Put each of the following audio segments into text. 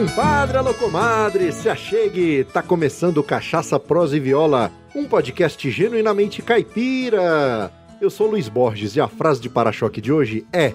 compadre, alô comadre, se achegue, tá começando Cachaça, Prosa e Viola, um podcast genuinamente caipira. Eu sou Luiz Borges e a frase de para-choque de hoje é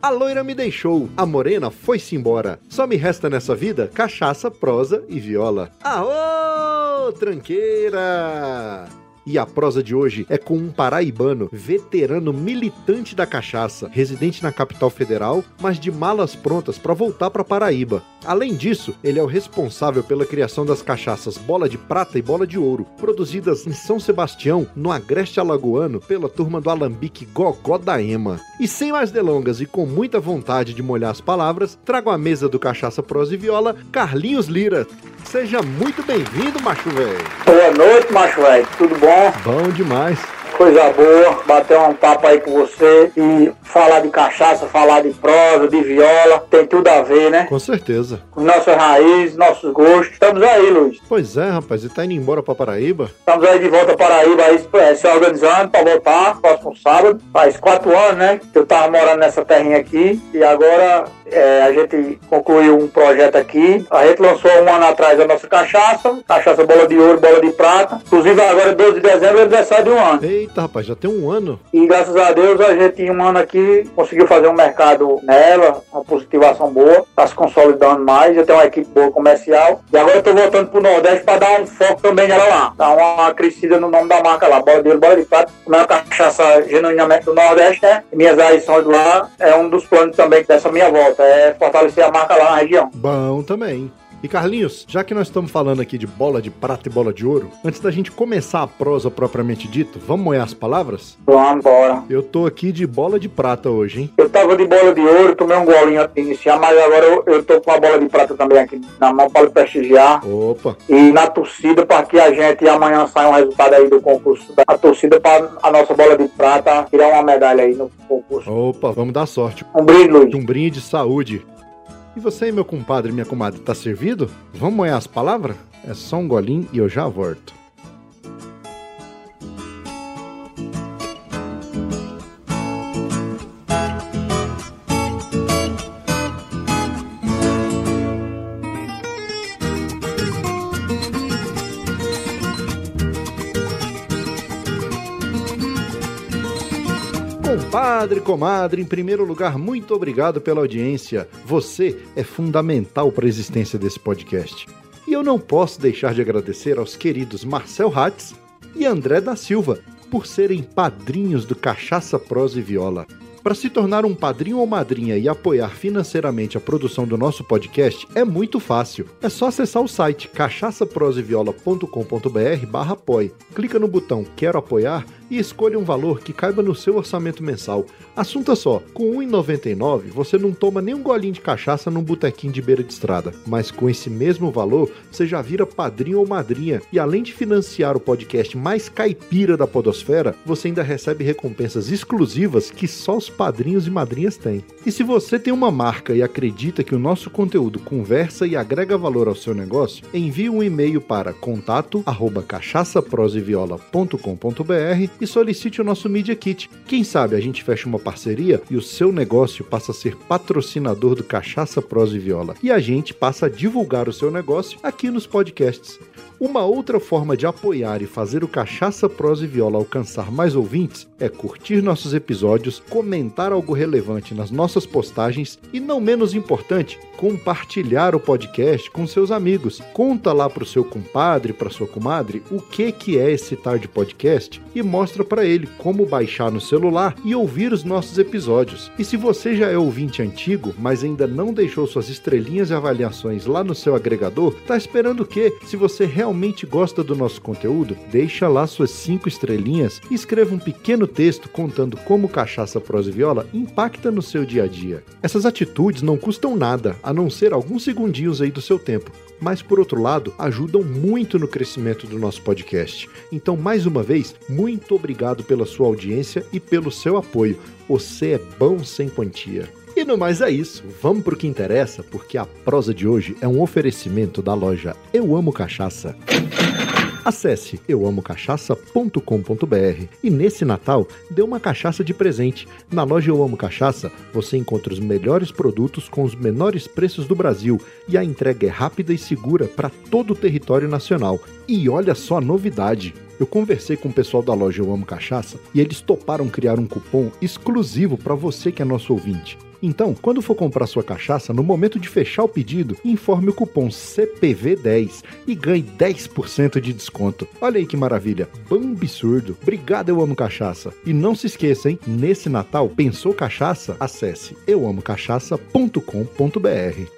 a loira me deixou, a morena foi-se embora. Só me resta nessa vida cachaça, prosa e viola. Aô, tranqueira! E a prosa de hoje é com um paraibano, veterano militante da cachaça, residente na capital federal, mas de malas prontas para voltar para Paraíba. Além disso, ele é o responsável pela criação das cachaças Bola de Prata e Bola de Ouro, produzidas em São Sebastião, no Agreste Alagoano, pela turma do Alambique Gogó da Ema. E sem mais delongas e com muita vontade de molhar as palavras, trago à mesa do Cachaça Prosa e Viola, Carlinhos Lira. Seja muito bem-vindo, macho velho. Boa noite, macho velho. Tudo bom? Bom demais coisa boa, bater um papo aí com você e falar de cachaça, falar de prosa, de viola, tem tudo a ver, né? Com certeza. Com nossas raízes, nossos gostos. Estamos aí, Luiz. Pois é, rapaz, e tá indo embora pra Paraíba? Estamos aí de volta para Paraíba, aí, é, se organizando pra voltar próximo sábado. Faz quatro anos, né? Que eu tava morando nessa terrinha aqui e agora é, a gente concluiu um projeto aqui. A gente lançou um ano atrás a nossa cachaça, cachaça bola de ouro, bola de prata. Inclusive agora, 12 de dezembro, é aniversário de um ano. Eita, rapaz, já tem um ano. E graças a Deus a gente, em um ano aqui, conseguiu fazer um mercado nela, uma positivação boa, tá se consolidando mais, já tem uma equipe boa comercial. E agora eu tô voltando pro Nordeste para dar um foco também nela lá. Dar uma crescida no nome da marca lá, bola de ouro, bola de prata. Como é uma cachaça genuinamente do Nordeste, né? E minhas adições lá é um dos planos também dessa minha volta é fortalecer a marca lá na região. Bom também. E Carlinhos, já que nós estamos falando aqui de bola de prata e bola de ouro, antes da gente começar a prosa propriamente dito, vamos moer as palavras? Vamos embora. Eu tô aqui de bola de prata hoje, hein? Eu tava de bola de ouro, tomei um golinho antes de iniciar, mas agora eu, eu tô com a bola de prata também aqui na mão para prestigiar. Opa! E na torcida para que a gente amanhã saia um resultado aí do concurso da torcida para a nossa bola de prata tirar uma medalha aí no concurso. Opa, vamos dar sorte. Um brinde, Luiz. Um brinde de saúde. E você, meu compadre minha comadre, tá servido? Vamos moer as palavras? É só um golinho e eu já volto. Compadre, comadre, em primeiro lugar, muito obrigado pela audiência. Você é fundamental para a existência desse podcast. E eu não posso deixar de agradecer aos queridos Marcel Hatz e André da Silva por serem padrinhos do Cachaça Prosa e Viola. Para se tornar um padrinho ou madrinha e apoiar financeiramente a produção do nosso podcast é muito fácil. É só acessar o site cachaçaproseviola.com.br barra apoie. Clica no botão Quero apoiar e escolha um valor que caiba no seu orçamento mensal. Assunto é só, com R$ 1,99 você não toma nem um golinho de cachaça num botequinho de beira de estrada, mas com esse mesmo valor você já vira padrinho ou madrinha e além de financiar o podcast mais caipira da podosfera, você ainda recebe recompensas exclusivas que só os padrinhos e madrinhas têm. E se você tem uma marca e acredita que o nosso conteúdo conversa e agrega valor ao seu negócio, envie um e-mail para contato@cachaçaproseviola.com.br e solicite o nosso Media Kit. Quem sabe a gente fecha uma parceria e o seu negócio passa a ser patrocinador do Cachaça Prosa e Viola. E a gente passa a divulgar o seu negócio aqui nos podcasts. Uma outra forma de apoiar e fazer o Cachaça, Prosa e Viola alcançar mais ouvintes é curtir nossos episódios, comentar algo relevante nas nossas postagens e, não menos importante, compartilhar o podcast com seus amigos. Conta lá pro seu compadre, pra sua comadre, o que que é esse tarde podcast e mostra para ele como baixar no celular e ouvir os nossos episódios. E se você já é ouvinte antigo, mas ainda não deixou suas estrelinhas e avaliações lá no seu agregador, tá esperando o quê? Se você realmente gosta do nosso conteúdo, deixa lá suas cinco estrelinhas e escreva um pequeno texto contando como cachaça, prosa e viola impacta no seu dia a dia. Essas atitudes não custam nada, a não ser alguns segundinhos aí do seu tempo, mas por outro lado, ajudam muito no crescimento do nosso podcast. Então, mais uma vez, muito obrigado pela sua audiência e pelo seu apoio. Você é bom sem quantia. E no mais é isso, vamos pro que interessa, porque a prosa de hoje é um oferecimento da loja Eu Amo Cachaça. Acesse euamocachaça.com.br e nesse Natal dê uma cachaça de presente. Na loja Eu Amo Cachaça você encontra os melhores produtos com os menores preços do Brasil e a entrega é rápida e segura para todo o território nacional. E olha só a novidade! Eu conversei com o pessoal da loja Eu Amo Cachaça e eles toparam criar um cupom exclusivo para você que é nosso ouvinte. Então, quando for comprar sua cachaça, no momento de fechar o pedido, informe o cupom CPV10 e ganhe 10% de desconto. Olha aí que maravilha, bom absurdo. Obrigado, eu amo cachaça. E não se esqueça, hein? Nesse Natal, pensou cachaça? Acesse euamocachaça.com.br.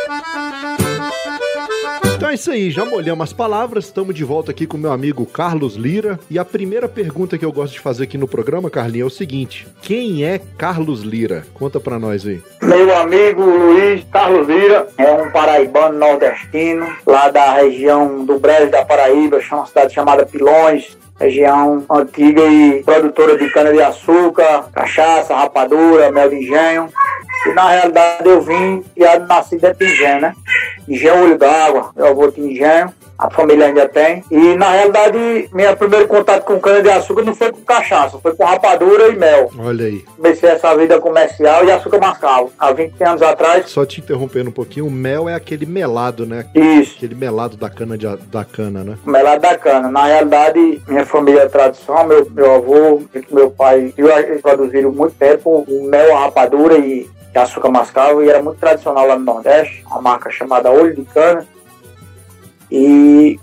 Então é isso aí, já molhamos as palavras, estamos de volta aqui com meu amigo Carlos Lira. E a primeira pergunta que eu gosto de fazer aqui no programa, Carlinhos, é o seguinte: quem é Carlos Lira? Conta pra nós aí. Meu amigo Luiz Carlos Lira é um paraibano nordestino, lá da região do Brejo da Paraíba, uma cidade chamada Pilões, região antiga e produtora de cana-de-açúcar, cachaça, rapadura, mel de engenho. E na realidade eu vim e nasci dentro de engenho, né? Engenho Olho d'Água, meu avô tinha engenho a família ainda tem. E na realidade, meu primeiro contato com cana-de-açúcar não foi com cachaça, foi com rapadura e mel. Olha aí. Comecei essa vida comercial e açúcar mascavo. Há 20 anos atrás. Só te interrompendo um pouquinho, o mel é aquele melado, né? Isso. Aquele melado da cana, de, da cana né? Melado da cana. Na realidade, minha família é tradição, meu, meu avô, meu pai, eles produziram muito tempo o mel, a rapadura e açúcar mascavo e era muito tradicional lá no Nordeste, uma marca chamada Olho de Cana. E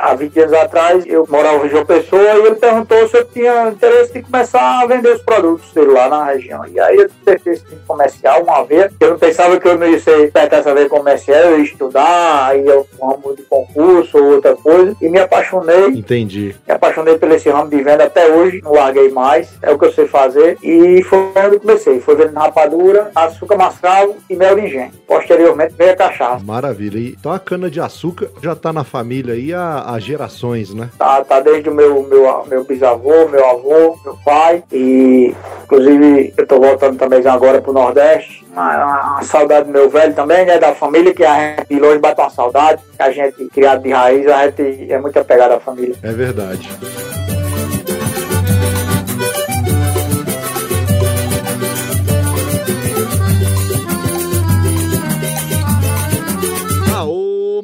há 20 anos atrás eu morava em João Pessoa e ele perguntou se eu tinha interesse de começar a vender os produtos dele lá na região. E aí eu tentei esse comercial uma vez, eu não pensava que eu não ia ser essa vez comercial, eu ia estudar, aí eu um ramo de concurso ou outra coisa, e me apaixonei. Entendi. Me apaixonei por esse ramo de venda até hoje, não larguei mais, é o que eu sei fazer. E foi onde eu comecei, foi vendendo rapadura, açúcar mascavo e mel de engenho. Posteriormente veio a cachaça. Maravilha. Então a cana de açúcar já está na família aí há as gerações, né? Tá, tá desde o meu, meu, meu bisavô, meu avô, meu pai. E inclusive eu tô voltando também agora pro Nordeste. Uma, uma, saudade do meu velho também, né? Da família, que a gente de longe bate uma saudade. Que a gente, criado de raiz, a gente é muito apegado à família. É verdade.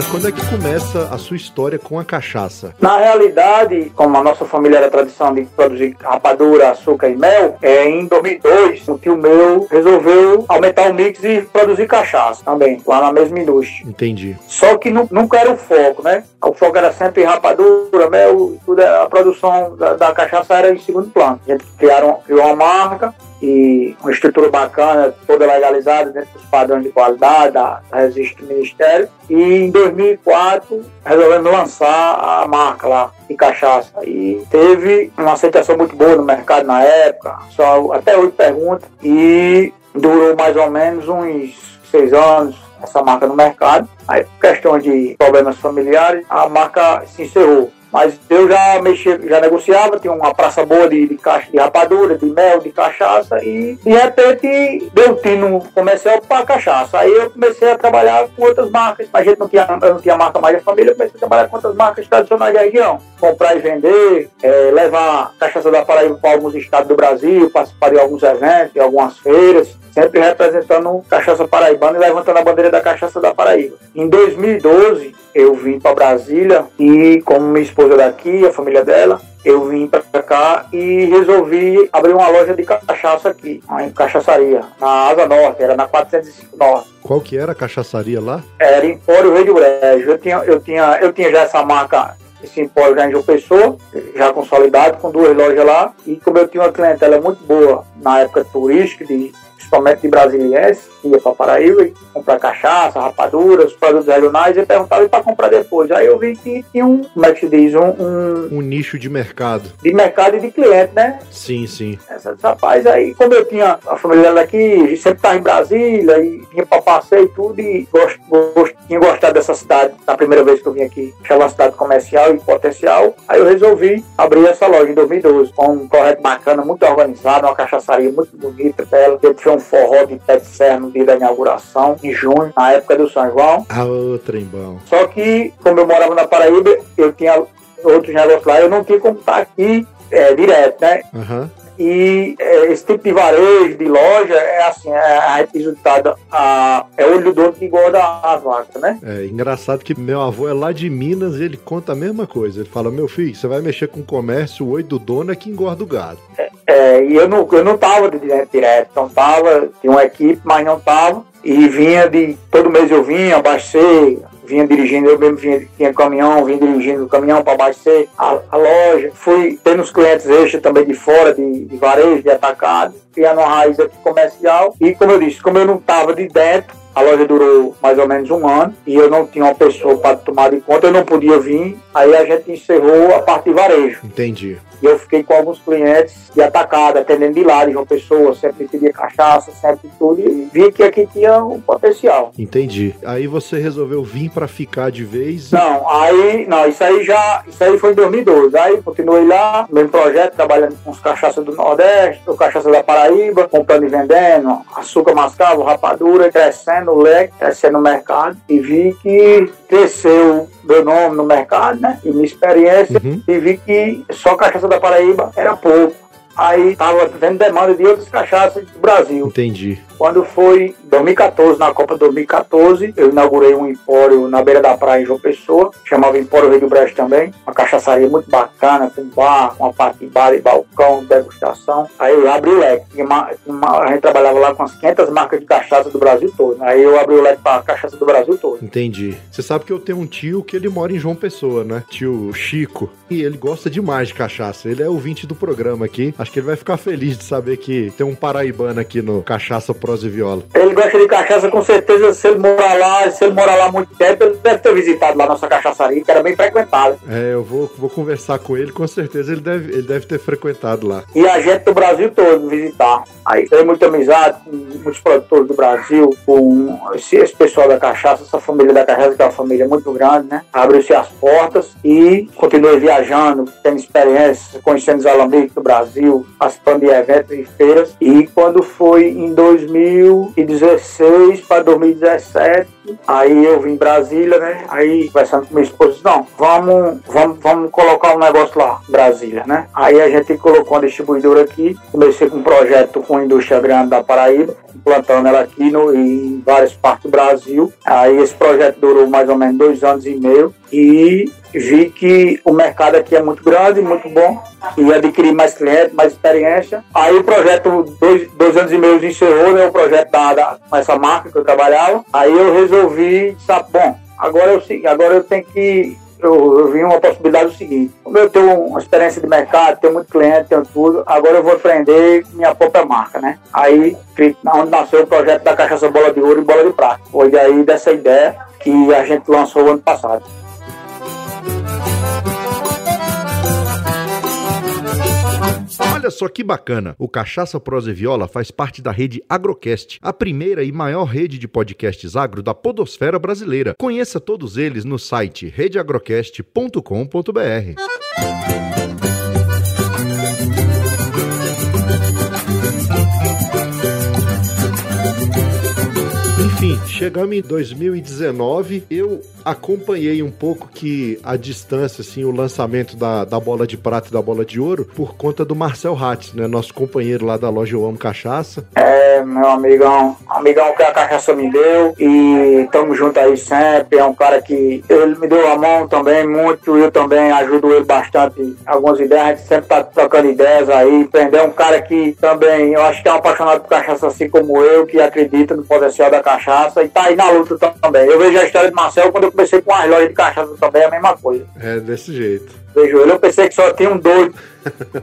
Mas quando é que começa a sua história com a cachaça? Na realidade, como a nossa família era tradição de produzir rapadura, açúcar e mel, é, em 2002, o tio meu resolveu aumentar o mix e produzir cachaça também, lá na mesma indústria. Entendi. Só que nunca era o foco, né? O foco era sempre rapadura, mel, tudo, a produção da, da cachaça era em segundo plano. A gente criaram, criou uma marca, e uma estrutura bacana, toda legalizada dentro dos padrões de qualidade da Resiste Ministério. E em 2004 resolvemos lançar a marca lá de cachaça. E teve uma aceitação muito boa no mercado na época, só até hoje pergunta, e durou mais ou menos uns seis anos essa marca no mercado. Aí, por questão de problemas familiares, a marca se encerrou. Mas eu já mexia, já negociava, tinha uma praça boa de, de caixa de rapadura, de mel, de cachaça, e de repente deu tino comercial para cachaça. Aí eu comecei a trabalhar com outras marcas. A gente não tinha, eu não tinha marca mais da família, eu comecei a trabalhar com outras marcas tradicionais da região. Comprar e vender, é, levar cachaça da Paraíba para alguns estados do Brasil, participar de alguns eventos, de algumas feiras sempre representando Cachaça Paraibana e levantando a bandeira da Cachaça da Paraíba. Em 2012, eu vim para Brasília e, como minha esposa esposa daqui, a família dela. Eu vim para cá e resolvi abrir uma loja de cachaça aqui, em cachaçaria, na Asa Norte, era na 405 Norte. Qual que era a cachaçaria lá? Era Empório Rei do Brejo. Eu tinha, eu, tinha, eu tinha já essa marca esse empório já em João Pessoa, já consolidado, com duas lojas lá. E como eu tinha uma clientela muito boa na época turística, de principalmente de brasiliense, que ia para Paraíba e comprar cachaça, rapadura, os produtos regionais, e perguntava para comprar depois. Aí eu vi que tinha um, como é que se diz, um, um, Um nicho de mercado. de mercado e de cliente, né? Sim, sim. Essa rapaz aí, como eu tinha a família dela aqui, sempre estava em Brasília e vinha para passeio e tudo, e gost, gost, tinha gostado dessa cidade na primeira vez que eu vim aqui. Achava uma cidade comercial e potencial. Aí eu resolvi abrir essa loja em 2012, com um projeto bacana, muito organizado, uma cachaçaria muito bonita, bela. Eu tinha um forró de pé de serra no dia da inauguração, em junho, na época do São João. Ah, ô, trembão. Só que, como eu morava na Paraíba, eu tinha outros negócios lá, eu não tinha como estar aqui é, direto, né? Aham. E é, esse tipo de varejo, de loja, é assim, é a resultado, a, é o olho do dono que engorda as vacas, né? É engraçado que meu avô é lá de Minas e ele conta a mesma coisa. Ele fala: Meu filho, você vai mexer com comércio, o oi do dono é que engorda o gado. É, e eu não, eu não tava de direto, direto, não tava, tinha uma equipe, mas não tava. E vinha de, todo mês eu vinha, abastecer, vinha dirigindo, eu mesmo vinha, tinha caminhão, vinha dirigindo o caminhão para abastecer a, a loja. Fui tendo uns clientes extras também de fora, de, de varejo, de atacado, criando uma raiz aqui comercial. E como eu disse, como eu não tava de dentro, a loja durou mais ou menos um ano e eu não tinha uma pessoa para tomar de conta, eu não podia vir. Aí a gente encerrou a parte de varejo. Entendi. E eu fiquei com alguns clientes de atacado, atendendo de João Pessoa, sempre pedia cachaça, sempre tudo. E vi que aqui tinha um potencial. Entendi. Aí você resolveu vir pra ficar de vez. Não, aí, não, isso aí já, isso aí foi em 2012. Aí continuei lá, mesmo projeto, trabalhando com os cachaças do Nordeste, o cachaça da Paraíba, comprando e vendendo, açúcar mascavo, rapadura, crescendo o leque, crescendo o mercado. E vi que cresceu meu nome no mercado, né? E minha experiência, Uhum. e vi que só cachaça da Paraíba era pouco. Aí tava tendo demanda de outras cachaças do Brasil. Entendi. Quando foi 2014, na Copa 2014, eu inaugurei um empório na beira da praia em João Pessoa, chamava Empório Rei do Brejo também, uma cachaçaria muito bacana, com bar, uma parte de bar e balcão, degustação. Aí eu abri o leque, uma- uma- a gente trabalhava lá com as 500 marcas de cachaça do Brasil todo. Aí eu abri o leque para cachaça do Brasil todo. Entendi. Você sabe que eu tenho um tio que ele mora em João Pessoa, né? Tio Chico. E ele gosta demais de cachaça. Ele é ouvinte do programa aqui. Acho que ele vai ficar feliz de saber que tem um paraibano aqui no Cachaça, Prosa e Viola. Ele gosta de cachaça, com certeza, se ele morar lá, se ele morar lá muito tempo, ele deve ter visitado lá nossa cachaçaria, que era bem frequentada. É, eu vou, vou conversar com ele, com certeza ele deve, ele deve ter frequentado lá. e a gente do Brasil todo visitar. Aí tem muita amizade com muitos produtores do Brasil, com esse, esse pessoal da cachaça, essa família da cachaça, que é uma família muito grande, né? Abriu-se as portas e continuei viajando, tendo experiências, conhecendo os alambiques do Brasil, participando de eventos e feiras. E quando foi em 2016 para 2017, aí eu vim em Brasília, né? Aí conversando com minha esposa, não, vamos, vamos, vamos colocar um negócio lá, Brasília, né? Aí a gente colocou uma distribuidora aqui, comecei com um projeto com a indústria grande da Paraíba, implantando ela aqui no, em várias partes do Brasil. Aí esse projeto durou mais ou menos dois anos e meio e vi que o mercado aqui é muito grande, muito bom, e adquirir mais clientes, mais experiência. Aí o projeto, dois, dois anos e meio encerrou, né, o projeto da, da, com essa marca que eu trabalhava. Aí eu resolvi, sabe, bom, agora eu, agora eu tenho que eu, eu vi uma possibilidade do seguinte: como eu tenho uma experiência de mercado, tenho muito cliente, tenho tudo, agora eu vou empreender minha própria marca, né? Aí, onde nasceu o projeto da Cachaça Bola de Ouro e Bola de Prata. Foi daí dessa ideia que a gente lançou ano passado. Olha só que bacana! O Cachaça, Prosa e Viola faz parte da rede Agrocast, a primeira e maior rede de podcasts agro da podosfera brasileira. Conheça todos eles no site redeagrocast.com.br. Enfim, chegamos em 2019. Eu acompanhei um pouco que a distância, assim, o lançamento da, da bola de prata e da bola de ouro por conta do Marcel Hatz, né? Nosso companheiro lá da loja Eu Amo Cachaça. É, meu amigão, amigão que a cachaça me deu e tamo junto aí sempre. É um cara que ele me deu a mão também muito, eu também ajudo ele bastante. Algumas ideias, a gente sempre tá trocando ideias aí. Prender um cara que também, eu acho que é um apaixonado por cachaça assim como eu, que acredita no potencial da cachaça e tá aí na luta também. Eu vejo a história de Marcel quando eu comecei com as lojas de cachaça também, é a mesma coisa. É, desse jeito. Vejo ele, eu pensei que só tinha um doido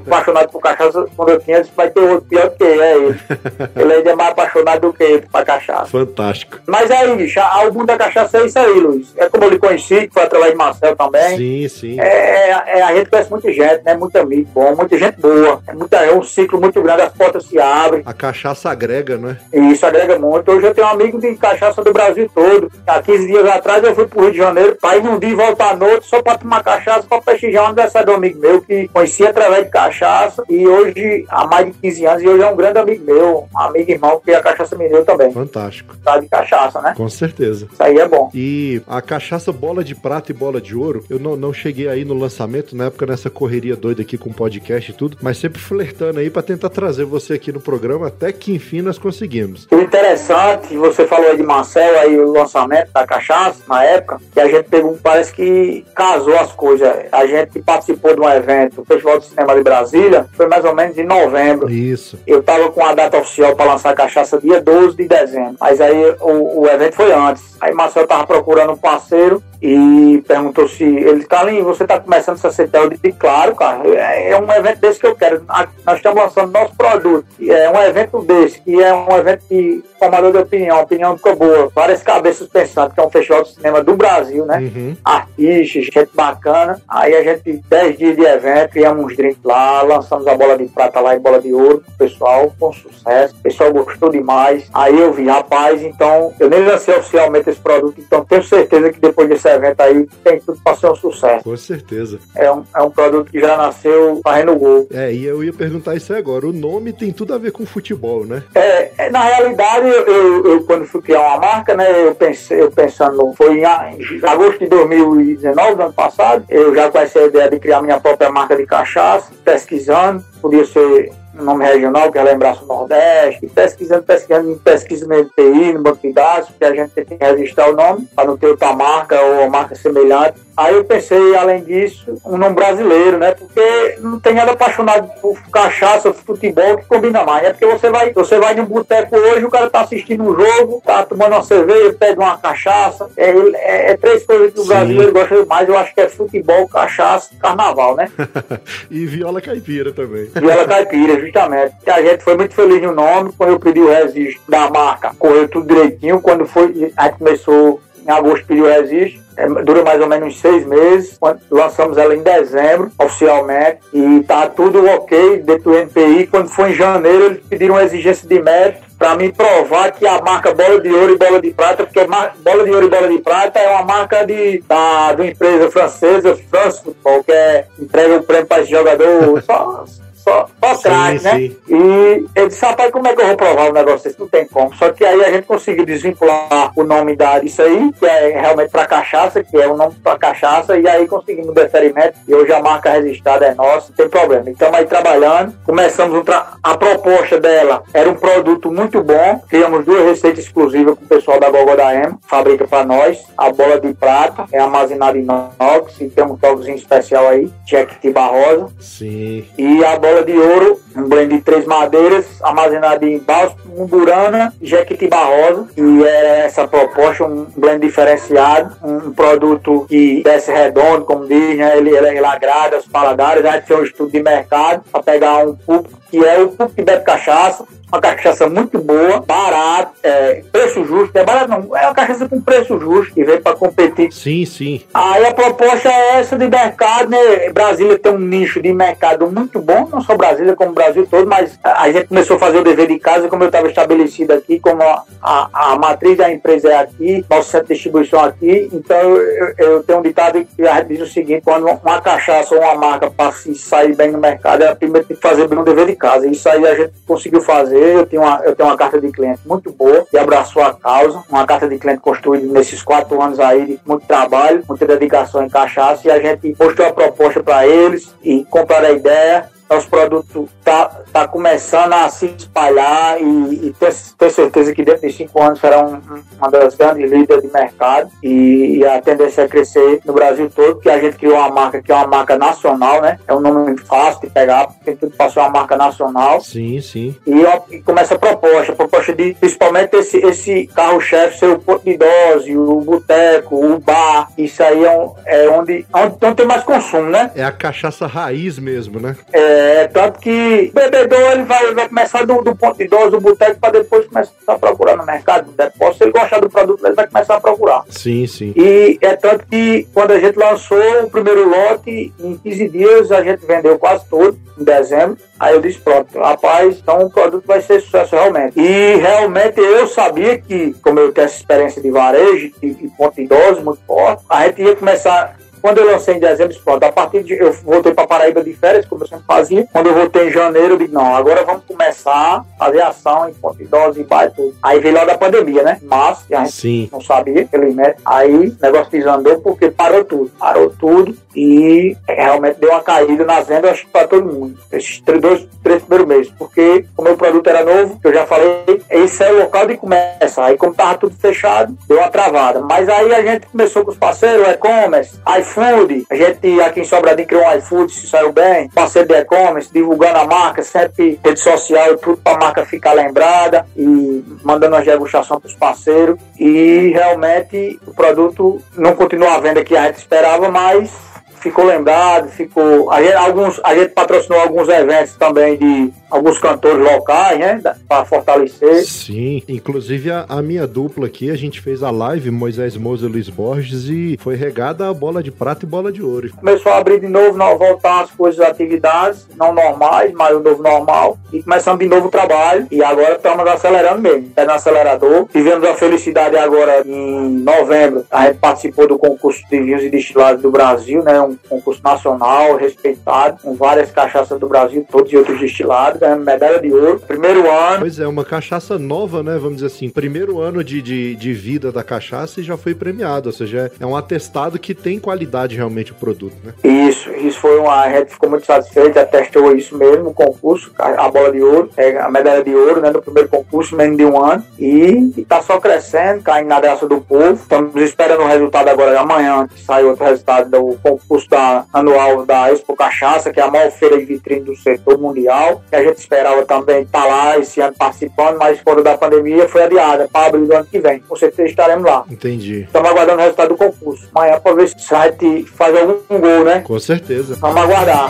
apaixonado por cachaça quando eu tinha, disse, vai ter outro pior que é ele. Ele ainda é mais apaixonado do que ele por cachaça. Fantástico. Mas aí, bicho, o mundo da cachaça é isso aí, Luiz. É como eu lhe conheci, que foi através de Marcel também. Sim, sim. É, é, a gente conhece muita gente, né? Muito amigo bom, muita gente boa. É, muita, é um ciclo muito grande, as portas se abrem. A cachaça agrega, né? Isso, agrega muito. Hoje eu tenho um amigo de cachaça do Brasil todo. Há 15 dias atrás eu fui pro Rio de Janeiro para ir um dia e voltar à noite só para tomar cachaça, para prestigiar o aniversário do amigo meu que conheci através de cachaça e hoje há mais de 15 anos e hoje é um grande amigo meu, um amigo irmão que a cachaça me deu também. Fantástico. Tá de cachaça, né? Com certeza. Isso aí é bom. E a cachaça bola de prata e bola de ouro, eu não, não cheguei aí no lançamento, na época nessa correria doida aqui com podcast e tudo, mas sempre flertando aí para tentar trazer você aqui no programa, até que enfim nós conseguimos. O interessante, você falou aí de Marcel, aí o lançamento da cachaça, na época, que a gente pegou, parece que casou as coisas. A gente participou de um evento, o Festival de Cinema de Brasília, foi mais ou menos em novembro. Isso. Eu tava com a data oficial para lançar a cachaça dia 12 de dezembro, mas aí o, o evento foi antes. Aí Marcel tava procurando um parceiro e perguntou se ele, Carlinhos, você está começando essa CTL? Eu disse, claro, cara, é, é, um evento desse que eu quero. Nós estamos lançando nosso produto. É um evento desse, que é um evento que, formador de opinião, opinião ficou boa. Várias cabeças pensando que é um festival de cinema do Brasil, né? Uhum. Artistas, gente bacana. Aí a gente, 10 dias de evento, criamos uns drinks lá, lançamos a bola de prata lá e bola de ouro pro pessoal, com sucesso. O pessoal gostou demais. Aí eu vi, rapaz, então, eu nem lancei oficialmente esse produto, então tenho certeza que depois desse evento aí tem tudo para ser um sucesso. Com certeza. É um, é um produto que já nasceu fazendo gol. É, e eu ia perguntar isso agora. O nome tem tudo a ver com futebol, né? É, é na realidade, eu, eu, eu, quando fui criar uma marca, né, eu pensei, eu pensando, foi em, em agosto de 2019, do ano passado, eu já conheci a ideia de criar minha própria marca de cachaça, pesquisando, podia ser nome regional, que é Lembraço Nordeste, pesquisando, pesquisando em pesquisa no MPI, no banco de dados, porque a gente tem que registrar o nome, para não ter outra marca ou uma marca semelhante. Aí eu pensei, além disso, um nome brasileiro, né? Porque não tem nada apaixonado por cachaça, futebol que combina mais. É porque você vai, você vai num boteco hoje, o cara tá assistindo um jogo, tá tomando uma cerveja, pede uma cachaça. É, é, é três coisas que o Sim. brasileiro gosta mais. Eu acho que é futebol, cachaça, carnaval, né? e viola caipira também. Viola caipira, justamente. A gente foi muito feliz no nome. Quando eu pedi o registro da marca, correu tudo direitinho. Quando foi, a gente começou em agosto, pediu o registro é, dura mais ou menos seis meses. Lançamos ela em dezembro, oficialmente, e tá tudo ok dentro do NPI. Quando foi em janeiro, eles pediram uma exigência de mérito para me provar que a marca Bola de Ouro e Bola de Prata, porque Bola de Ouro e Bola de Prata é uma marca de, da, de uma empresa francesa, France Football, que é, entrega o prêmio para esse jogador. só, só craque, né? Sim. E ele disse, rapaz, como é que eu vou provar o negócio desse? Não tem como. Só que aí a gente conseguiu desvincular o nome da, disso aí, que é realmente para cachaça, que é o nome para cachaça, e aí conseguimos o deferimento, e hoje a marca registrada é nossa, não tem problema. Estamos aí trabalhando, começamos tra... a proposta dela era um produto muito bom, criamos duas receitas exclusivas com o pessoal da Gogó da Ema, fabrica para nós, a bola de prata, é armazenada em inox, e tem um toquezinho especial aí, Jequiti Barrosa. Sim. E a bola de ouro, um blend de três madeiras, armazenado em Bálsamo, Umburana e Jequitibá Rosa. E é essa proposta, um blend diferenciado, um produto que desce redondo, como diz, né? ele, ele, ele agrada os paladares. A gente fez um estudo de mercado para pegar um público que é o público que bebe cachaça, uma cachaça muito boa, barata, é, preço justo, é barato não, é uma cachaça com preço justo que vem para competir. Sim, sim. Aí a proposta é essa de mercado, né? Brasília tem um nicho de mercado muito bom, não só Brasília, como o Brasil todo, mas a gente começou a fazer o dever de casa, como eu estava estabelecido aqui, como a, a, a, matriz da empresa é aqui, nosso centro de distribuição aqui, então eu, eu tenho um ditado que diz o seguinte, quando uma cachaça ou uma marca para se sair bem no mercado, ela primeiro tem que fazer bem o dever de casa, isso aí a gente conseguiu fazer. Eu tenho, uma, eu tenho uma carta de cliente muito boa que abraçou a causa. Uma carta de cliente construída nesses quatro anos aí de muito trabalho, muita dedicação em cachaça. E a gente mostrou a proposta para eles e compraram a ideia nosso produto está tá começando a se espalhar e, e ter, ter, certeza que dentro de cinco anos será um, uma das grandes líderes de mercado e, e, a tendência é crescer no Brasil todo, porque a gente criou uma marca que é uma marca nacional, né? É um nome fácil de pegar, porque tudo passou uma marca nacional. Sim, sim. E, e começa a proposta, a proposta de principalmente esse, esse carro-chefe ser o ponto de dose, o boteco, o bar, isso aí é, um, é onde, onde, onde tem mais consumo, né? É a cachaça raiz mesmo, né? É, é, tanto que o bebedor ele vai, vai começar do, do ponto de dose, do boteco, para depois começar a procurar no mercado, do depósito. Se ele gostar do produto, ele vai começar a procurar. Sim, sim. E é tanto que quando a gente lançou o primeiro lote, em 15 dias a gente vendeu quase todo, em dezembro. Aí eu disse, pronto, rapaz, então o produto vai ser sucesso realmente. E realmente eu sabia que, como eu tenho essa experiência de varejo, de, de ponto de dose muito forte, a gente ia começar quando eu lancei em dezembro, pronto, a partir de. Eu voltei para Paraíba de férias, como eu sempre fazia. Quando eu voltei em janeiro, eu disse: não, agora vamos começar a fazer ação em ponto de dose e bairro tudo. Aí veio lá da pandemia, né? Mas a gente Sim. não sabia, felizmente. Aí o negócio desandou porque parou tudo. Parou tudo e realmente deu uma caída nas vendas, acho que para todo mundo. Esses três, dois, três primeiros meses. Porque o meu produto era novo, que eu já falei, esse é o local de começar. Aí, como tava tudo fechado, deu uma travada. Mas aí a gente começou com os parceiros, e-commerce, iFood. A gente aqui em Sobradinho criou um iFood, se saiu bem. Parceiro de e-commerce, divulgando a marca, sempre rede social, tudo para a marca ficar lembrada e mandando a degustação para os parceiros. E realmente o produto não continua a venda que a gente esperava, mas ficou lembrado, ficou. A gente, alguns, a gente patrocinou alguns eventos também de alguns cantores locais, né? Para fortalecer. Sim, inclusive a, a, minha dupla aqui, a gente fez a live Moisés Moza e Luiz Borges e foi regada a bola de prata e bola de ouro. Começou a abrir de novo, não, voltar as coisas, as atividades, não normais, mas o novo normal. E começamos de novo o trabalho. E agora estamos acelerando mesmo. É no acelerador. Tivemos a felicidade agora em novembro. A gente participou do concurso de vinhos e destilados do Brasil, né? Um concurso nacional, respeitado, com várias cachaças do Brasil, todos e outros destilados ganhando medalha de ouro. Primeiro ano. Pois é, uma cachaça nova, né? Vamos dizer assim. Primeiro ano de, de, de vida da cachaça e já foi premiado. Ou seja, é um atestado que tem qualidade realmente o produto, né? Isso, isso foi uma. A gente ficou muito satisfeito, atestou isso mesmo, o concurso, a bola de ouro, é, a medalha de ouro, né? No primeiro concurso, menos de um ano. E, está só crescendo, caindo na graça do povo. Estamos esperando o resultado agora de amanhã, que sai outro resultado do concurso da, anual da Expo Cachaça, que é a maior feira de vitrine do setor mundial. Que a gente esperava também estar lá esse ano participando, mas por da pandemia foi adiada para abril do ano que vem. Com certeza estaremos lá. Entendi. Estamos aguardando o resultado do concurso. Amanhã para ver se o site faz algum gol, né? Com certeza. Vamos aguardar.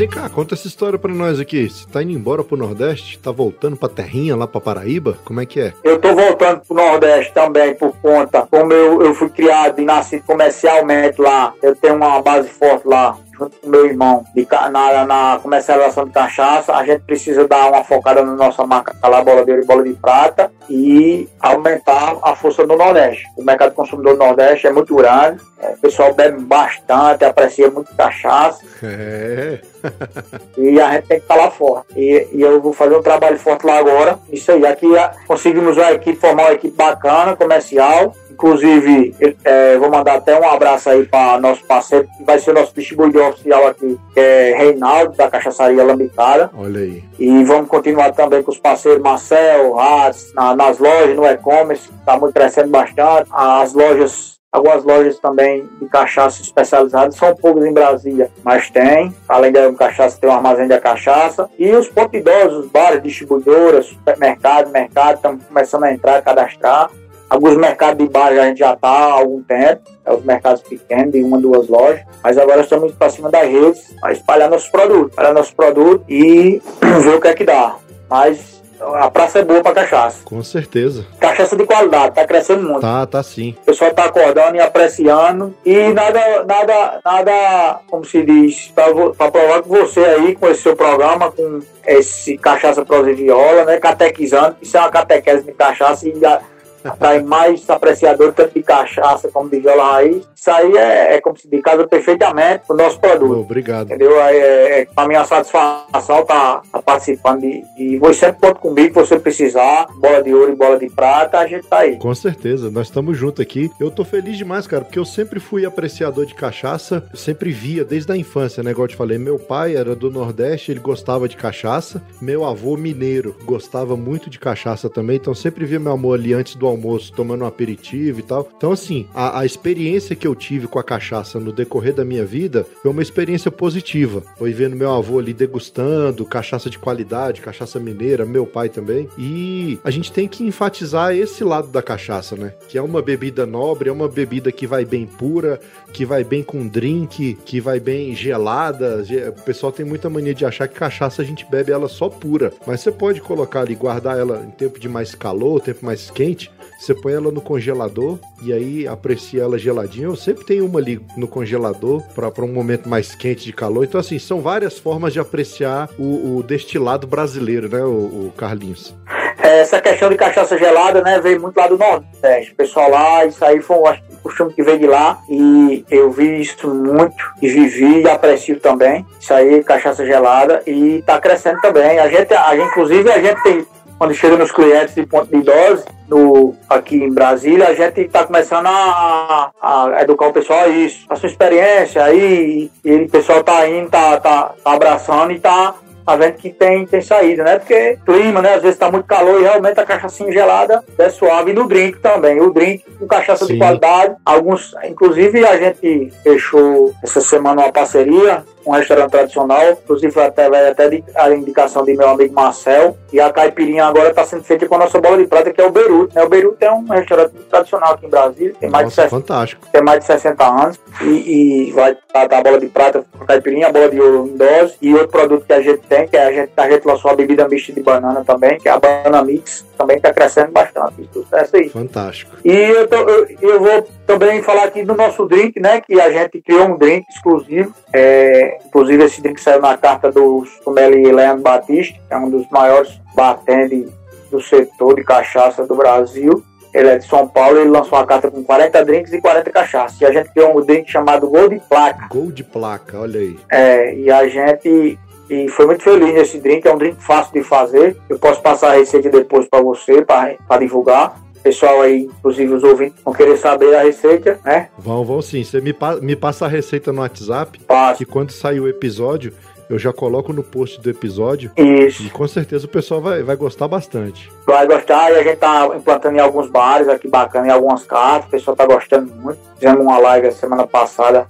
Vem cá, conta essa história pra nós aqui. Você tá indo embora pro Nordeste? Tá voltando pra terrinha lá pra Paraíba? Como é que é? Eu tô voltando pro Nordeste também por conta. Como eu, eu fui criado e nasci comercialmente lá, eu tenho uma base forte lá junto com meu irmão de, na, na comercialização de cachaça, a gente precisa dar uma focada na nossa marca lá, bola de ouro e bola de prata e aumentar a força do Nordeste. O mercado consumidor do Nordeste é muito grande, é, o pessoal bebe bastante, aprecia muito cachaça. É. e a gente tem que estar lá fora. E, e, eu vou fazer um trabalho forte lá agora. Isso aí. Aqui conseguimos uma equipe, formar uma equipe bacana, comercial. Inclusive, é, vou mandar até um abraço aí para nosso parceiro, que vai ser o nosso distribuidor oficial aqui, que é Reinaldo, da Cachaçaria Lambicada. Olha aí. E vamos continuar também com os parceiros Marcel, Ratz, na, nas lojas, no e-commerce, está muito crescendo bastante. As lojas Algumas lojas também de cachaça especializadas, são poucas em Brasília, mas tem. Além da cachaça, tem um armazém de cachaça. E os pontos idosos, os bares, distribuidoras, supermercados, mercado, estamos começando a entrar, a cadastrar. Alguns mercados de bairro a gente já está há algum tempo, é os mercados pequenos, de uma, duas lojas, mas agora estamos para cima das redes para espalhar nossos produtos, espalhar nossos produtos e ver o que é que dá. Mas a praça é boa pra cachaça. Com certeza. Cachaça de qualidade, tá crescendo muito. Tá, tá sim. O pessoal tá acordando e apreciando. E nada, nada, nada, como se diz, pra provar que você aí, com esse seu programa, com esse cachaça prosa e viola, né? Catequizando, isso é uma catequese de cachaça e atrai mais apreciador tanto de cachaça como de viola raiz. Isso aí é, é como se diz, casa perfeitamente o nosso produto. Obrigado. Entendeu? É, é, a minha satisfação tá, tá participando de, e você sempre conta comigo, se você precisar, bola de ouro e bola de prata, a gente tá aí. Com certeza, nós estamos juntos aqui. Eu tô feliz demais, cara, porque eu sempre fui apreciador de cachaça, eu sempre via desde a infância, né? Igual eu te falei, meu pai era do Nordeste, ele gostava de cachaça, meu avô mineiro gostava muito de cachaça também, então sempre via meu amor ali antes do almoço tomando um aperitivo e tal. Então, assim, a, a, experiência que eu tive com a cachaça no decorrer da minha vida foi uma experiência positiva. Foi vendo meu avô ali degustando cachaça de qualidade, cachaça mineira, meu pai também. E a gente tem que enfatizar esse lado da cachaça, né? Que é uma bebida nobre, é uma bebida que vai bem pura, que vai bem com drink, que vai bem gelada. O pessoal tem muita mania de achar que cachaça a gente bebe ela só pura. Mas você pode colocar ali, guardar ela em tempo de mais calor, tempo mais quente você põe ela no congelador e aí aprecia ela geladinha. Eu sempre tenho uma ali no congelador para um momento mais quente de calor. Então, assim, são várias formas de apreciar o, o destilado brasileiro, né, o, o Carlinhos? É, essa questão de cachaça gelada, né, veio muito lá do Nordeste. O pessoal lá, isso aí foi um costume que veio de lá e eu vi isso muito e vivi e aprecio também. Isso aí, cachaça gelada e tá crescendo também. A gente, a inclusive, a gente tem quando chega nos clientes de ponto de dose, no, aqui em Brasília, a gente está começando a, a, educar o pessoal a isso. A sua experiência aí, e, e o pessoal tá indo, tá, tá, tá abraçando e tá tá vendo que tem, tem saída, né? Porque clima, né? Às vezes tá muito calor e realmente a cachaça gelada é suave. E no drink também. O drink com cachaça Sim. de qualidade. Alguns, inclusive, a gente fechou essa semana uma parceria um restaurante tradicional, inclusive até, até de, a indicação de meu amigo Marcel, e a caipirinha agora está sendo feita com a nossa bola de prata, que é o Beirute. Né? O Beirute é um restaurante tradicional aqui em Brasília, tem mais, nossa, de, 60, fantástico. tem mais de 60 anos, e, e vai tratar a bola de prata com caipirinha, a bola de ouro em dose, e outro produto que a gente tem, que é a gente, a gente lançou a bebida mista de banana também, que é a Banana Mix, também está crescendo bastante. Sucesso aí. Fantástico. E eu, tô, eu, eu, vou também falar aqui do nosso drink, né? Que a gente criou um drink exclusivo. É, inclusive, esse drink saiu na carta do sommelier Leandro Batista, que é um dos maiores bartenders do setor de cachaça do Brasil. Ele é de São Paulo, ele lançou uma carta com 40 drinks e 40 cachaças. E a gente criou um drink chamado Gold Placa. Gold Placa, olha aí. É, e a gente e foi muito feliz nesse drink. É um drink fácil de fazer. Eu posso passar a receita depois para você, para divulgar. Pessoal aí, inclusive os ouvintes, vão querer saber a receita, né? Vão, vão sim. Você me, pa me passa a receita no WhatsApp. Passo. Que quando sair o episódio, eu já coloco no post do episódio. Isso. E com certeza o pessoal vai, vai gostar bastante. Vai gostar e a gente tá implantando em alguns bares aqui bacana, em algumas cartas. O pessoal tá gostando muito. Fizemos uma live semana passada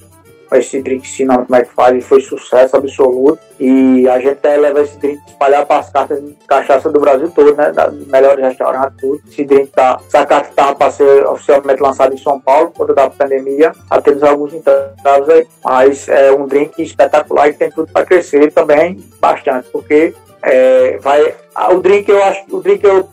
esse drink ensinando como é que faz e foi sucesso absoluto. E a gente até leva esse drink espalhar para as cartas de cachaça do Brasil todo, né? dos melhores restaurantes, tudo. Esse drink tá. Essa carta estava para ser oficialmente lançada em São Paulo, quando da pandemia. Já temos alguns entraves aí. Mas é um drink espetacular e tem tudo para crescer também bastante, porque é, vai o drink eu acho o drink eu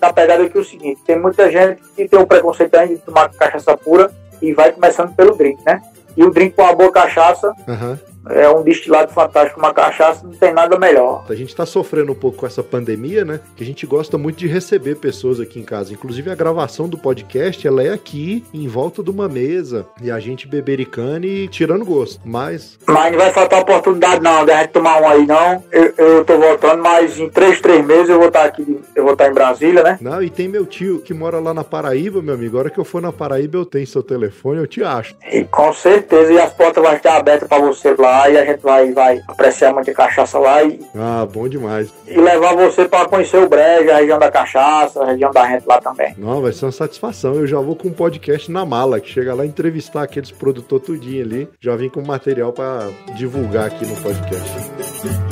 tá pegada aqui é o seguinte tem muita gente que tem um preconceito ainda de tomar cachaça pura e vai começando pelo drink né e o drink com uma boa cachaça. Uhum é um destilado fantástico, uma cachaça, não tem nada melhor. A gente está sofrendo um pouco com essa pandemia, né? Que a gente gosta muito de receber pessoas aqui em casa. Inclusive a gravação do podcast, ela é aqui, em volta de uma mesa, e a gente bebericando e tirando gosto. Mas. Mas não vai faltar oportunidade, não, de a gente tomar um aí, não. Eu, eu tô voltando, mas em três, três meses eu vou estar aqui, eu vou estar em Brasília, né? Não, e tem meu tio que mora lá na Paraíba, meu amigo. A hora que eu for na Paraíba, eu tenho seu telefone, eu te acho. E com certeza, e as portas vão estar abertas para você lá lá e a gente vai, vai apreciar muita cachaça lá e. Ah, bom demais. E levar você para conhecer o Brejo, a região da cachaça, a região da gente lá também. Não, vai ser uma satisfação. Eu já vou com um podcast na mala, que chega lá entrevistar aqueles produtores tudinho ali. Já vim com material para divulgar aqui no podcast.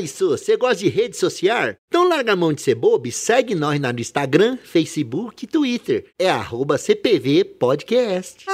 Isso? Você gosta de rede social? Então larga a mão de ser bobo e segue nós no Instagram, Facebook e Twitter. É arroba CPV Podcast.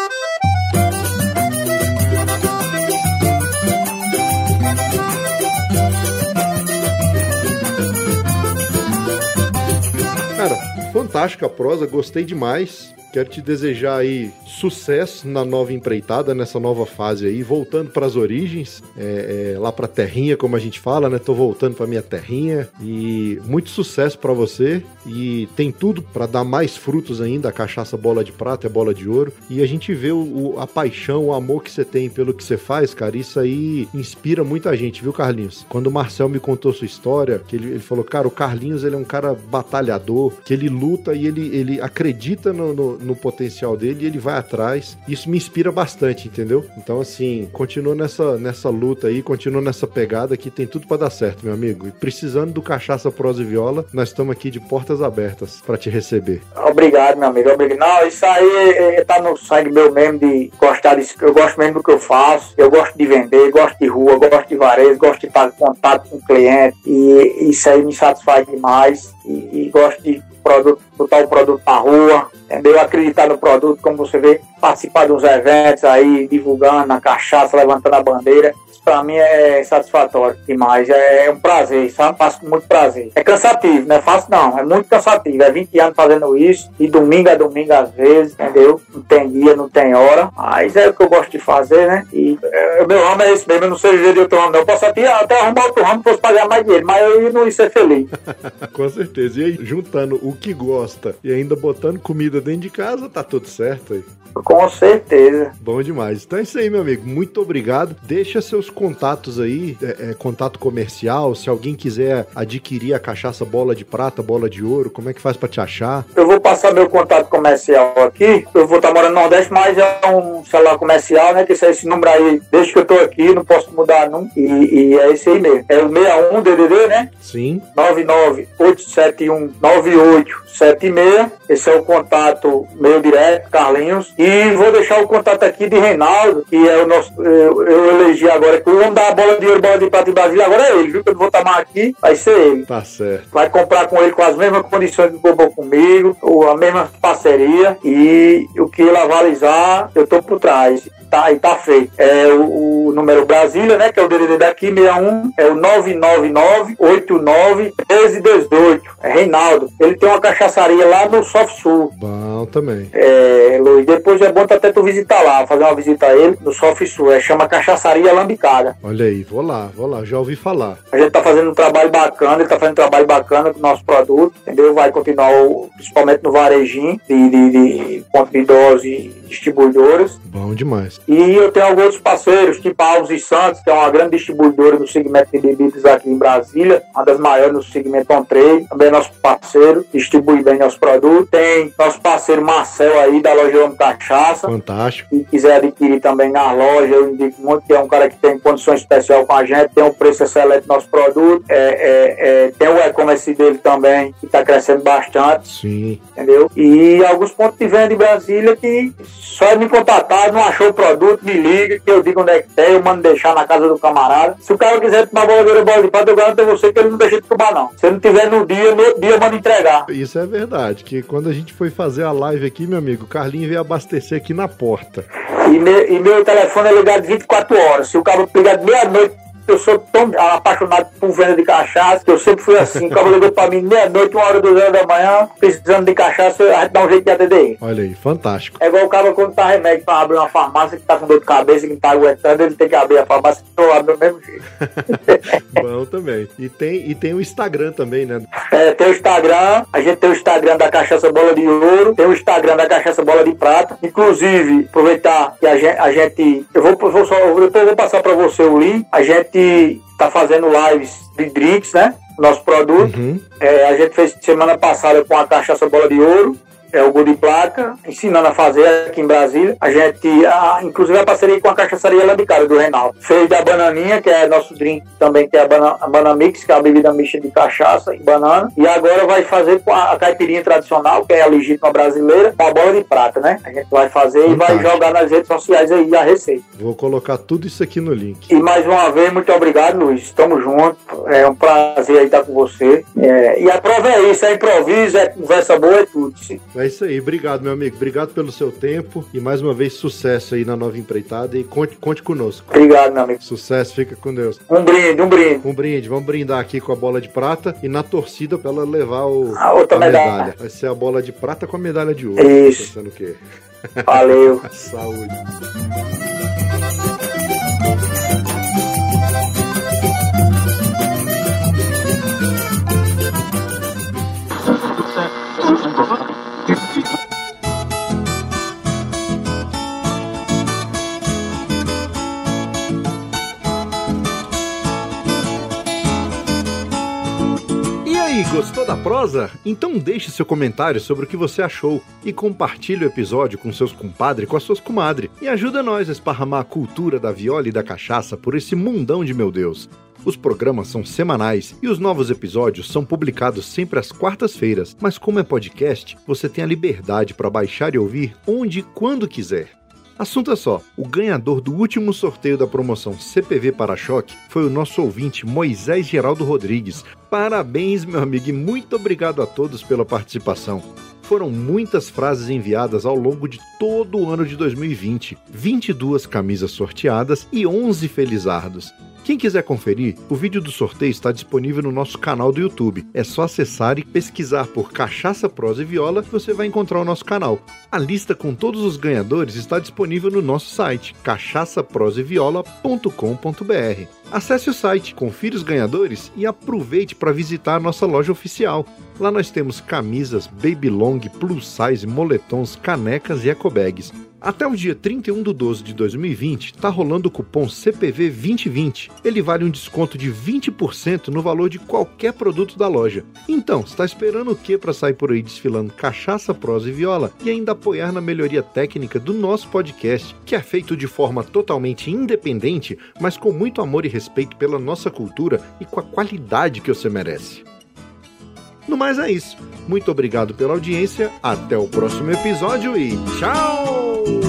Cara, fantástica a prosa, gostei demais. Quero te desejar aí sucesso na nova empreitada, nessa nova fase aí, voltando para as origens, é, é, lá para terrinha, como a gente fala, né? Tô voltando para minha terrinha e muito sucesso para você e tem tudo para dar mais frutos ainda. A cachaça bola de prata é bola de ouro e a gente vê o, o, a paixão, o amor que você tem pelo que você faz, cara. Isso aí inspira muita gente, viu, Carlinhos? Quando o Marcel me contou sua história, que ele, ele falou, cara, o Carlinhos ele é um cara batalhador, que ele luta e ele, ele acredita no, no no potencial dele e ele vai atrás. Isso me inspira bastante, entendeu? Então, assim, continua nessa, nessa luta aí, continua nessa pegada que tem tudo para dar certo, meu amigo. E precisando do Cachaça Prosa e Viola, nós estamos aqui de portas abertas para te receber. Obrigado, meu amigo. Obrigado. Não, isso aí é, tá no sangue meu mesmo de gostar disso. Eu gosto mesmo do que eu faço. Eu gosto de vender, gosto de rua, gosto de varejo, gosto de estar em contato com o cliente. E isso aí me satisfaz demais. E, e gosto de produto, botar o produto na rua, entendeu? Acreditar no produto, como você vê, participar de uns eventos aí, divulgando a cachaça, levantando a bandeira para mim é satisfatório demais. É, é um prazer, sabe? Faço com muito prazer. É cansativo, não é fácil não. É muito cansativo. É 20 anos fazendo isso, e domingo a domingo às vezes, entendeu? Não tem dia, não tem hora. Mas é o que eu gosto de fazer, né? E é, meu ramo é esse mesmo. Eu não sei viver de outro ramo, não. Eu posso até, até arrumar outro ramo fosse pagar mais dinheiro, mas eu não ia ser feliz. com certeza. E aí, juntando o que gosta e ainda botando comida dentro de casa, tá tudo certo aí. Com certeza. Bom demais. Então é isso aí, meu amigo. Muito obrigado. Deixa seus contatos aí, é, é, contato comercial, se alguém quiser adquirir a cachaça bola de prata, bola de ouro, como é que faz para te achar? Eu vou passar meu contato comercial aqui. Eu vou estar morando no Nordeste, mas é um celular comercial, né? Que esse, esse número aí, desde que eu tô aqui, não posso mudar não. E, e é esse aí mesmo. É o 61 DDD, né? Sim. 998719876. Esse é o contato meu direto, Carlinhos. E vou deixar o contato aqui de Reinaldo, que é o nosso. Eu, eu elegi agora que o homem da bola de ouro, bola de prata em Brasília agora é ele, viu? Que eu vou tomar aqui, vai ser ele. Tá certo. Vai comprar com ele com as mesmas condições que comprou comigo, ou a mesma parceria. E o que ele avalizar, eu tô por trás tá, e tá feito. É o, o, número Brasília, né? Que é o DDD daqui, 61, é o 999-89-1318. É Reinaldo. Ele tem uma cachaçaria lá no Soft Sul. Bom também. É, Luiz, depois é bom até tu visitar lá, fazer uma visita a ele no Soft Sul. É, chama Cachaçaria Lambicada. Olha aí, vou lá, vou lá, já ouvi falar. A gente tá fazendo um trabalho bacana, ele tá fazendo um trabalho bacana com o nosso produto, entendeu? Vai continuar, principalmente no varejinho de, de, de ponto de dose distribuidoras. Bom demais. E eu tenho alguns parceiros, tipo Alves e Santos, que é uma grande distribuidora no segmento de bebidas aqui em Brasília, uma das maiores no segmento on trade, também é nosso parceiro, distribui bem nossos produtos. Tem nosso parceiro Marcel aí, da loja Homem Cachaça. Fantástico. Se quiser adquirir também na loja, eu indico muito, que é um cara que tem condição especial com a gente, tem um preço excelente do nosso produto, é, é, é, tem o e-commerce dele também, que está crescendo bastante. Sim. Entendeu? E alguns pontos de venda em Brasília que só me contatar, não achou o produto, me liga, que eu digo onde é que tem, eu mando deixar na casa do camarada. Se o cara quiser tomar boladeira bola de prata, eu garanto a você que ele não deixa de tomar, não. Se não tiver no dia, no outro dia manda entregar. Isso é verdade, que quando a gente foi fazer a live aqui, meu amigo, o Carlinho veio abastecer aqui na porta. E, me, e meu telefone é ligado 24 horas. Se o cara ligar meia-noite eu sou tão apaixonado por venda de cachaça, que eu sempre fui assim. O cara ligou pra mim meia-noite, uma hora, duas horas da manhã, precisando de cachaça, a gente dá um jeito de atender ele. Olha aí, fantástico. É igual o cara quando tá remédio pra abrir uma farmácia que tá com dor de cabeça, que não tá aguentando, ele tem que abrir a farmácia e eu abro do mesmo jeito. Bom também. E tem, e tem o Instagram também, né? É, tem o Instagram, a gente tem o Instagram da Cachaça Bola de Ouro, tem o Instagram da Cachaça Bola de Prata. Inclusive, aproveitar que a gente, a gente eu vou, vou só, eu vou passar pra você o link, a gente gente está fazendo lives de drinks, né? Nosso produto. Uhum. É, a gente fez semana passada com a cachaça bola de ouro. É o Gol de Placa, ensinando a fazer aqui em Brasília. A gente, a, inclusive, a parceria com a cachaçaria lá de cara, do Reinaldo. Fez da bananinha, que é nosso drink também, que é a Banana, a banana Mix, que é a bebida mista de cachaça e banana. E agora vai fazer com a, a caipirinha tradicional, que é a legítima brasileira, com a bola de prata, né? A gente vai fazer Fantástico. e vai jogar nas redes sociais aí a receita. Vou colocar tudo isso aqui no link. E mais uma vez, muito obrigado, Luiz. Estamos juntos. É um prazer aí estar com você. É, e a prova é isso, é improviso, é conversa boa, é tudo. É isso aí. Obrigado, meu amigo. Obrigado pelo seu tempo e mais uma vez sucesso aí na nova empreitada e conte, conte conosco. Obrigado, meu amigo. Sucesso, fica com Deus. Um brinde, um brinde. Um brinde. Vamos brindar aqui com a bola de prata e na torcida para ela levar o, a outra a medalha. medalha. Vai ser a bola de prata com a medalha de ouro. Isso. Pensando o quê? Valeu. Saúde. Prosa? Então deixe seu comentário sobre o que você achou e compartilhe o episódio com seus compadres e com as suas comadres. E ajuda nós a esparramar a cultura da viola e da cachaça por esse mundão de meu Deus. Os programas são semanais e os novos episódios são publicados sempre às quartas-feiras, mas como é podcast, você tem a liberdade para baixar e ouvir onde e quando quiser. Assunto é só: o ganhador do último sorteio da promoção CPV Para-Choque foi o nosso ouvinte Moisés Geraldo Rodrigues. Parabéns, meu amigo, e muito obrigado a todos pela participação. Foram muitas frases enviadas ao longo de todo o ano de 2020, 22 camisas sorteadas e 11 felizardos. Quem quiser conferir, o vídeo do sorteio está disponível no nosso canal do YouTube. É só acessar e pesquisar por Cachaça, Prosa e Viola que você vai encontrar o nosso canal. A lista com todos os ganhadores está disponível no nosso site, cachaçaproseviola.com.br. Acesse o site, confira os ganhadores e aproveite para visitar a nossa loja oficial. Lá nós temos camisas, baby long, plus size, moletons, canecas e ecobags. Até o dia 31 de 12 de 2020, está rolando o cupom CPV 2020. Ele vale um desconto de 20% no valor de qualquer produto da loja. Então, está esperando o que para sair por aí desfilando cachaça, prosa e viola e ainda apoiar na melhoria técnica do nosso podcast, que é feito de forma totalmente independente, mas com muito amor e respeito pela nossa cultura e com a qualidade que você merece. No mais é isso. Muito obrigado pela audiência, até o próximo episódio e tchau!